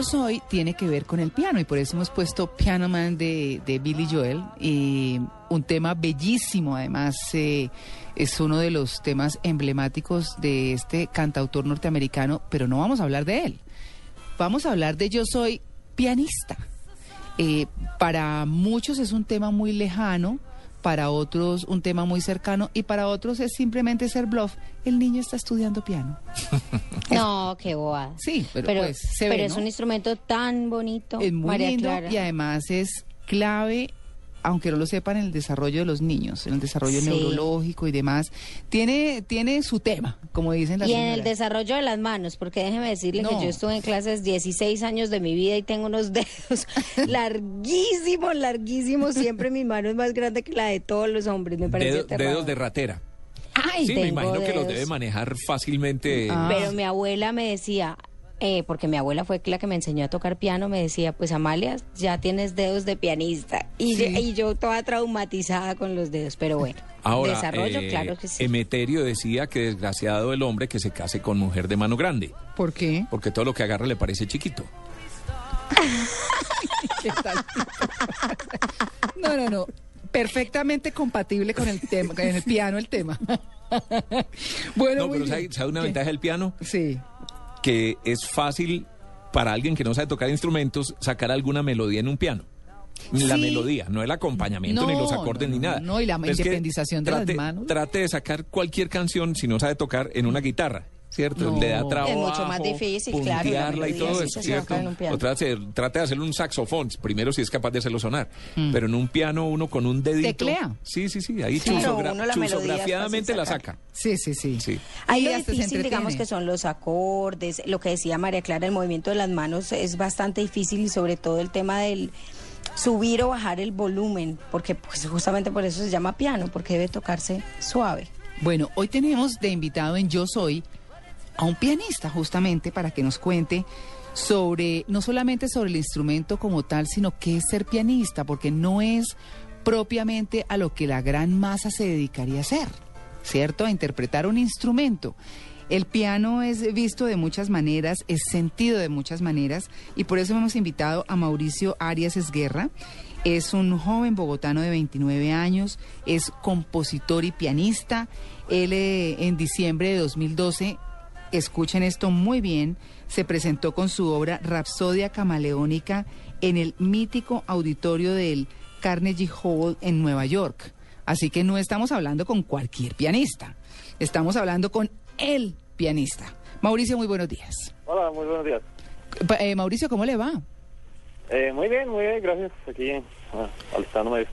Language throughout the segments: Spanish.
Yo soy tiene que ver con el piano y por eso hemos puesto Piano Man de, de Billy Joel y un tema bellísimo además eh, es uno de los temas emblemáticos de este cantautor norteamericano pero no vamos a hablar de él. Vamos a hablar de Yo soy pianista. Eh, para muchos es un tema muy lejano para otros un tema muy cercano y para otros es simplemente ser bluff el niño está estudiando piano No, qué boba. Sí, pero, pues, se pero ve, es ¿no? un instrumento tan bonito. Es muy María lindo Clara. y además es clave, aunque no lo sepan, en el desarrollo de los niños, en el desarrollo Sí. neurológico y demás. Tiene, tiene su tema, como dicen las Y en el desarrollo de las manos, porque déjeme decirle No. que yo estuve en clases 16 años de mi vida y tengo unos dedos larguísimos, larguísimos. Siempre mi mano es más grande que la de todos los hombres. Me parece Dedo- dedos de ratera. Ay, Sí, me imagino que los debe manejar fácilmente. Ah. Pero mi abuela me decía, eh, porque mi abuela fue la que me enseñó a tocar piano, me decía, pues Amalia, ya tienes dedos de pianista. Y, Sí. yo, y yo toda traumatizada con los dedos, pero bueno. Ahora, desarrollo, eh, claro que sí. Emeterio decía que desgraciado el hombre que se case con mujer de mano grande, ¿Por qué? porque todo lo que agarra le parece chiquito. ¿Qué tal? no, no, no. Perfectamente compatible con el tema, con el piano el tema. bueno, No, pero. ¿sabe, sabe una ¿Qué? ventaja del piano? Sí. Que es fácil para alguien que no sabe tocar instrumentos sacar alguna melodía en un piano. La Sí. melodía, no el acompañamiento, ni los acordes, no, ni nada. no, y la que independización de las trate- manos. Trate de sacar cualquier canción si no sabe tocar en una guitarra. ¿Cierto? No. Le da Es trabajo. mucho más difícil, claro, y todo eso, ¿cierto? saca en un piano. O trate, trate de hacerle un saxofón, primero si es capaz de hacerlo sonar. Mm. Pero en un piano uno con un dedito. Teclea. Sí, sí, sí. Ahí Sí, la es fácil la saca. Sí, sí, sí. Sí. Ahí lo difícil, digamos, que son los acordes, lo que decía María Clara, el movimiento de las manos es bastante difícil y sobre todo el tema del subir o bajar el volumen, porque pues justamente por eso se llama piano, porque debe tocarse suave. Bueno, hoy tenemos de invitado en Yo Soy a un pianista justamente para que nos cuente sobre, no solamente sobre el instrumento como tal, sino qué es ser pianista, porque no es propiamente a lo que la gran masa se dedicaría a hacer, ¿cierto? A interpretar un instrumento. El piano es visto de muchas maneras, es sentido de muchas maneras y por eso hemos invitado a Mauricio Arias Esguerra. Es un joven bogotano de 29 años, es compositor y pianista. Él eh, en diciembre de 2012, escuchen esto muy bien, se presentó con su obra Rapsodia Camaleónica en el mítico auditorio del Carnegie Hall en Nueva York. Así que no estamos hablando con cualquier pianista, estamos hablando con el pianista. Mauricio, muy buenos días. Hola, muy buenos días. Eh, Mauricio, ¿cómo le va? Eh, muy bien, muy bien, gracias. Aquí ah, alistándome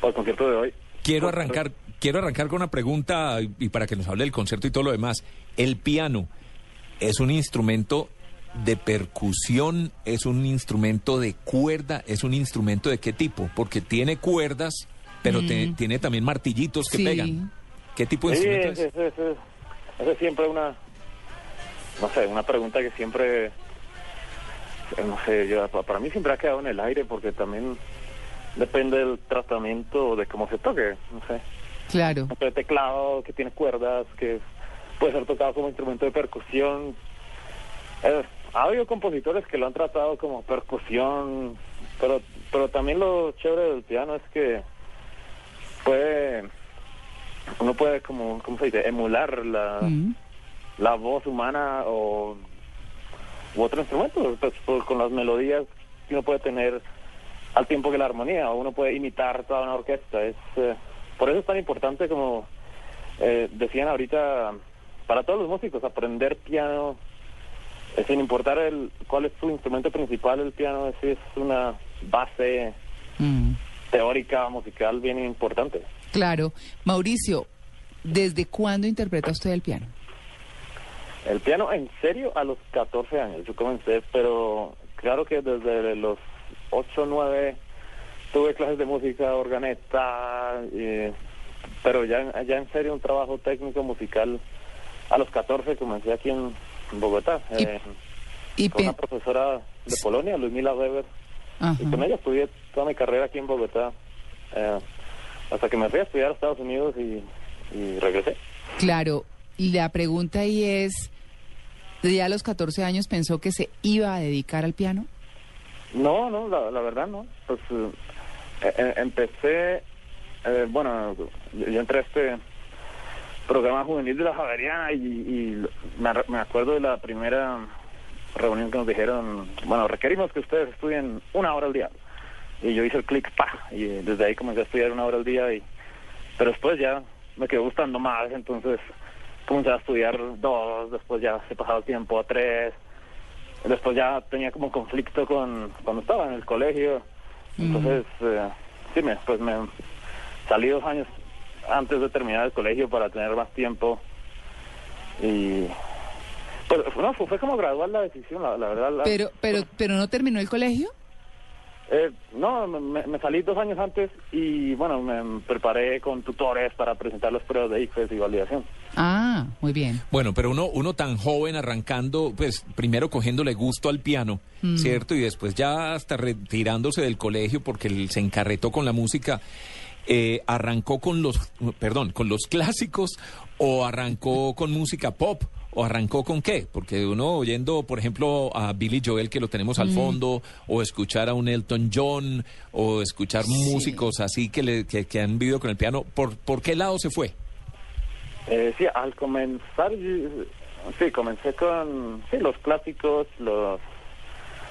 para el concierto de hoy. Quiero arrancar, quiero arrancar con una pregunta y para que nos hable del concierto y todo lo demás. El piano es un instrumento de percusión es un instrumento de cuerda, es un instrumento de qué tipo? Porque tiene cuerdas, pero te- tiene también martillitos que Sí. pegan. ¿Qué tipo de Sí, instrumento es, es? es, es- es- es siempre una, no sé, una pregunta que siempre, eh, no sé, yo- pa- para mí siempre ha quedado en el aire porque también depende del tratamiento de cómo se toque, no sé. Claro. El teclado que tiene cuerdas, que puede ser tocado como instrumento de percusión. Eh, ha habido compositores que lo han tratado como percusión, pero pero también lo chévere del piano es que puede uno puede como cómo se dice emular la, Mm. la voz humana o u otro instrumento pues, con las melodías que uno puede tener al tiempo que la armonía o uno puede imitar toda una orquesta es eh, por eso es tan importante como eh, decían ahorita para todos los músicos aprender piano eh, sin importar el cuál es su instrumento principal el piano es, es una base Mm. teórica musical bien importante Claro. Mauricio, ¿desde cuándo interpreta usted el piano? El piano en serio a los 14 años. Yo comencé, pero claro que desde los 8 o 9 tuve clases de música, organeta, eh, pero ya, ya en serio un trabajo técnico musical. A los 14 comencé aquí en, Bogotá, Y- eh, Y con una profesora de Polonia, Ludmila Weber. Ajá. Y con ella estudié toda mi carrera aquí en Bogotá, eh, hasta que me fui a estudiar a Estados Unidos y, y regresé. Claro, la pregunta ahí es, ¿ya a los 14 años pensó que se iba a dedicar al piano? No, no, la, la verdad no. Pues empecé, eh, bueno, yo, entré a este programa juvenil de la Javeriana y, y me, me acuerdo de la primera reunión que nos dijeron, bueno, requerimos que ustedes estudien una hora al día. Y yo hice el clic, pa, y desde ahí comencé a estudiar una hora al día y pero después ya me quedó gustando más, entonces comencé a estudiar dos, después ya se pasaba el tiempo a tres, después ya tenía como conflicto con cuando estaba en el colegio, entonces eh, sí, me, pues me salí dos años antes de terminar el colegio para tener más tiempo y pues no, fue, fue como gradual la decisión, la, la verdad. la- Pero, pero, pero no terminó el colegio. Eh, no, me, me salí dos años antes y bueno, me preparé con tutores para presentar las pruebas de ICFES y validación. Ah, muy bien. Bueno, pero uno, uno tan joven arrancando, pues primero cogiéndole gusto al piano, ¿cierto? Y después ya hasta retirándose del colegio porque él se encarretó con la música. eh, ¿Arrancó con los, perdón, con los clásicos o arrancó con música pop? ¿O arrancó con qué? Porque uno oyendo, por ejemplo, a Billy Joel, que lo tenemos al fondo, o escuchar a un Elton John, o escuchar músicos así que, le, que, que han vivido con el piano, ¿por, ¿por qué lado se fue? Eh, sí, al comenzar, yo- sí, comencé con sí, los clásicos, los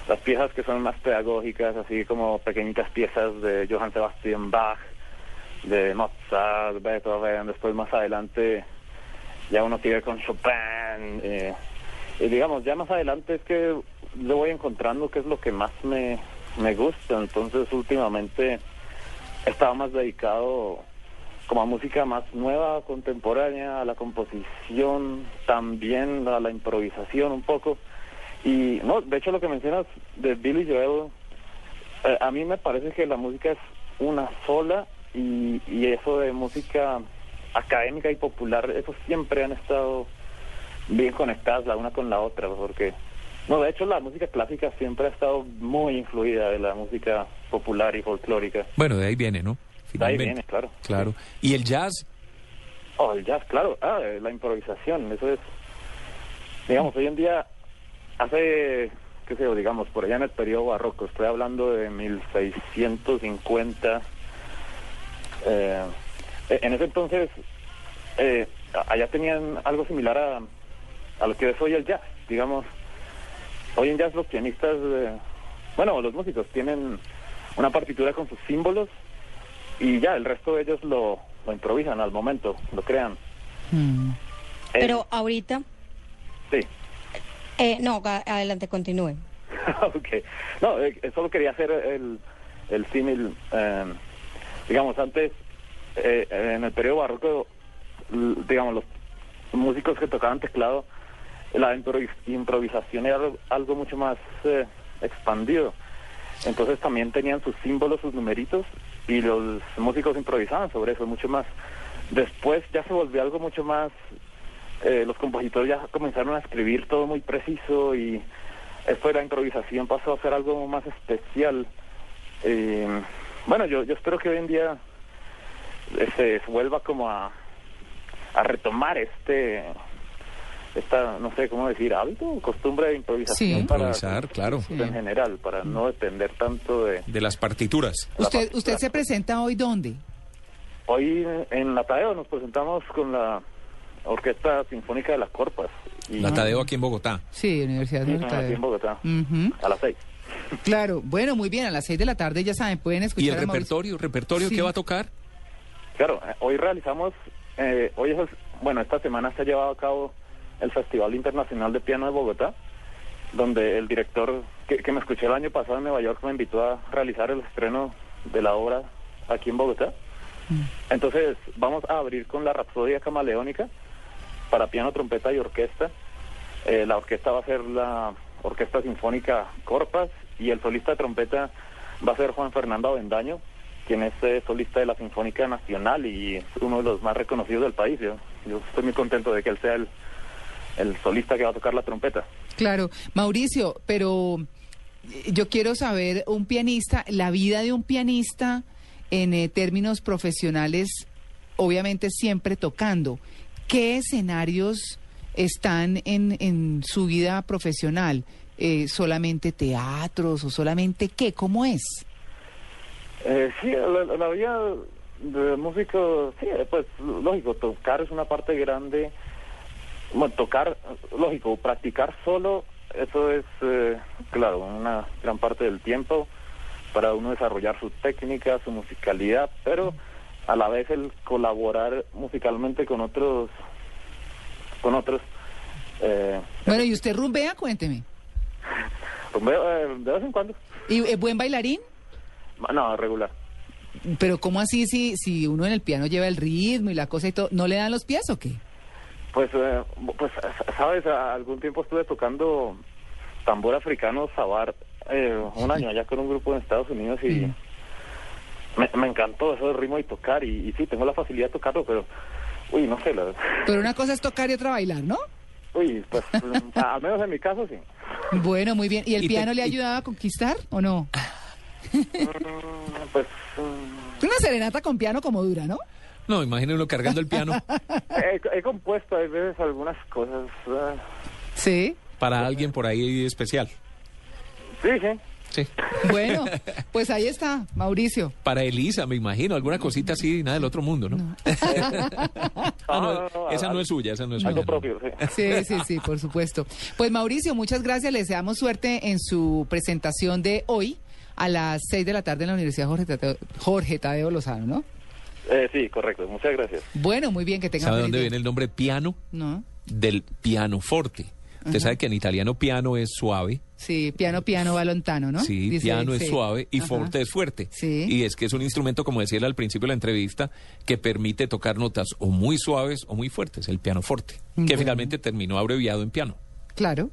las piezas que son más pedagógicas, así como pequeñitas piezas de Johann Sebastian Bach, de Mozart, Beethoven, después más adelante ya uno sigue con Chopin, eh, y digamos, ya más adelante es que yo voy encontrando qué es lo que más me, me gusta, entonces últimamente he estado más dedicado como a música más nueva, contemporánea, a la composición, también a la improvisación un poco. Y no, de hecho lo que mencionas de Billy Joel, eh, a mí me parece que la música es una sola y eso de música académica y popular, eso siempre han estado bien conectadas la una con la otra, porque no, de hecho la música clásica siempre ha estado muy influida de la música popular y folclórica. Bueno, de ahí viene, ¿no? De ahí viene, claro. Claro. ¿Y el jazz? Oh, el jazz, claro. Ah, eh, la improvisación, eso es. Digamos, hoy en día, hace, qué sé yo, digamos, por allá en el periodo barroco, estoy hablando de 1650. eh, en ese entonces, eh, allá tenían algo similar a, a lo que es hoy el jazz, digamos. Hoy en jazz los pianistas, eh, bueno, los músicos tienen una partitura con sus símbolos y ya, el resto de ellos lo, lo improvisan al momento, lo crean. Mm. Eh, Pero ahorita, Sí. eh, no, adelante, continúe. ok. No, eh, solo quería hacer el, el símil. eh, digamos, antes, eh, en el periodo barroco, digamos, los músicos que tocaban teclado la improvis- improvisación era algo, mucho más eh, expandido. Entonces también tenían sus símbolos, sus numeritos, y los músicos improvisaban sobre eso mucho más. Después ya se volvió algo mucho más, eh, los compositores ya comenzaron a escribir todo muy preciso y esto de la improvisación pasó a ser algo más especial. Eh, bueno, yo, yo espero que hoy en día se, vuelva como a, a retomar este esta no sé cómo decir hábito costumbre de improvisación Sí. para Improvisar, claro. en general para no depender tanto de De las partituras. La ¿Usted, partitura. ¿Usted se presenta hoy dónde? hoy en la Tadeo nos presentamos con la orquesta sinfónica de las Corpas y La Tadeo aquí en Bogotá. Sí, Universidad Sí, de aquí en Bogotá a las seis Claro, bueno, muy bien, a las seis de la tarde ya saben, pueden escuchar ¿Y el a Mauricio. repertorio? ¿Repertorio Sí. qué va a tocar? Claro, eh, hoy realizamos, eh, hoy es, bueno, esta semana se ha llevado a cabo el Festival Internacional de Piano de Bogotá, donde el director que, que me escuché el año pasado en Nueva York me invitó a realizar el estreno de la obra aquí en Bogotá. Entonces vamos a abrir con la Rapsodia Camaleónica para piano, trompeta y orquesta. Eh, la orquesta va a ser la Orquesta Sinfónica Corpas y el solista de trompeta va a ser Juan Fernando Avendaño, quien es eh, solista de la Sinfónica Nacional y es uno de los más reconocidos del país. Yo, yo estoy muy contento de que él sea el, el solista que va a tocar la trompeta. Claro, Mauricio, pero eh, yo quiero saber, un pianista, la vida de un pianista en eh, términos profesionales, obviamente siempre tocando. ¿Qué escenarios están en, en su vida profesional? Eh, ¿Solamente teatros o solamente qué? ¿Cómo es? Eh, sí, la, la vida de músico, sí, eh, pues lógico, tocar es una parte grande. Bueno, tocar, lógico, practicar solo, eso es, eh, claro, una gran parte del tiempo para uno desarrollar su técnica, su musicalidad, pero a la vez el colaborar musicalmente con otros, con otros. Eh, Bueno, ¿y usted rumbea? Cuénteme. rumbeo, eh, de vez en cuando, ¿Y es buen bailarín? No, regular. Pero ¿cómo así si, si uno en el piano lleva el ritmo y la cosa y todo? ¿No le dan los pies o qué? Pues, eh, pues sabes, algún tiempo estuve tocando tambor africano sabar eh, un año allá con un grupo en Estados Unidos y me, me encantó eso del ritmo y tocar y, y sí, tengo la facilidad de tocarlo, pero, uy, no sé, la, Pero una cosa es tocar y otra bailar, ¿no? uy, pues mm, al menos en mi caso sí. Bueno, muy bien. ¿Y el Y te- piano le ha y- ayudado a conquistar o no? Mm, Pues mm, Una serenata con piano como dura, ¿no? No, imagine uno cargando el piano he, he compuesto a veces algunas cosas. ah, Sí. para alguien por ahí especial. sí, sí. Sí. Bueno, pues ahí está, Mauricio. Para Elisa, me imagino, alguna cosita así, nada del otro mundo, ¿no? Ah, no, No, no, no, esa no es suya, esa no es suya. Algo propio, sí. Sí, sí, sí, por supuesto. Pues Mauricio, muchas gracias. Les deseamos suerte en su presentación de hoy a las seis de la tarde en la Universidad Jorge Tadeo, Jorge Tadeo Lozano, ¿no? Eh, sí, correcto. Muchas gracias. Bueno, muy bien, que tengan ¿Sabe dónde viene el nombre piano? No. Del pianoforte. Usted sabe que en italiano piano es suave, Sí, piano, piano, va lontano, ¿no? sí, Dice- piano es sí. suave y Ajá. forte es fuerte. Sí. Y es que es un instrumento, como decía él al principio de la entrevista, que permite tocar notas o muy suaves o muy fuertes, el pianoforte, que Bueno. finalmente terminó abreviado en piano. Claro.